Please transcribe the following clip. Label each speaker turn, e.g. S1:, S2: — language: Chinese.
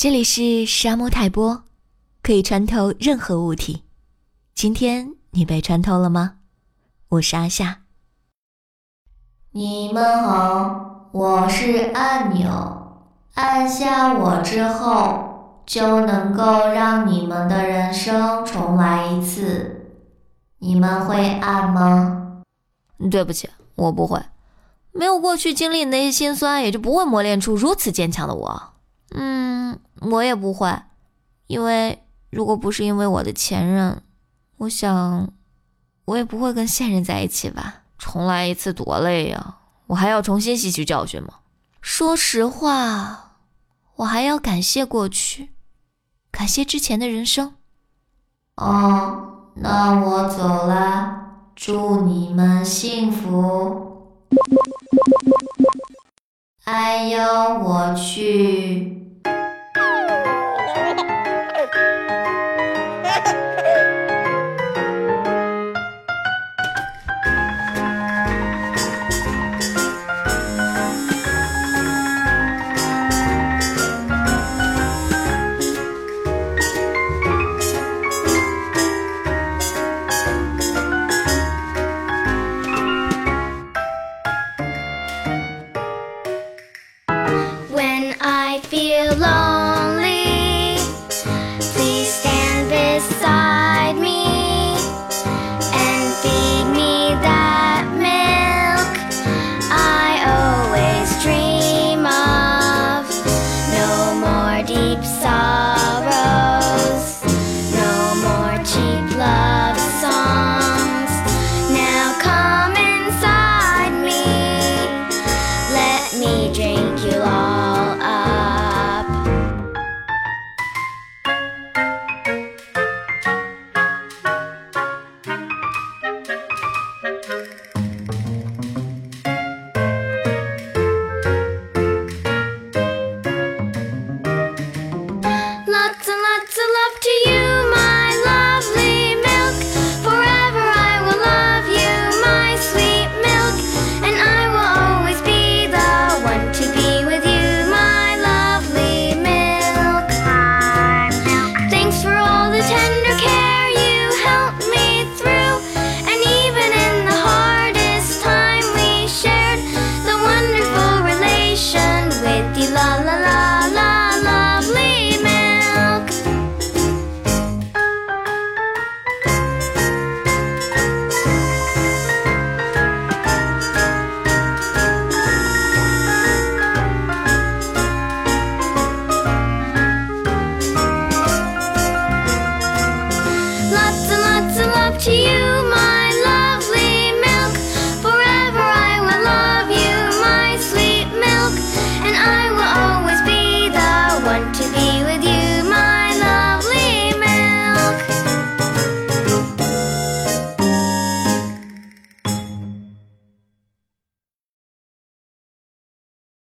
S1: 这里是沙漠泰波，可以穿透任何物体。今天你被穿透了吗？我是阿夏。
S2: 你们好，我是按钮，按下我之后就能够让你们的人生重来一次。你们会按吗？
S1: 对不起，我不会。没有过去经历那些心酸，也就不会磨练出如此坚强的我。嗯，我也不会，因为如果不是因为我的前任，我想我也不会跟现任在一起吧。重来一次多累呀，我还要重新吸取教训吗？说实话，我还要感谢过去，感谢之前的人生。
S2: 哦，那我走了，祝你们幸福。哎呦，我去 me drink you all up.
S3: Lots and lots of love to you. You.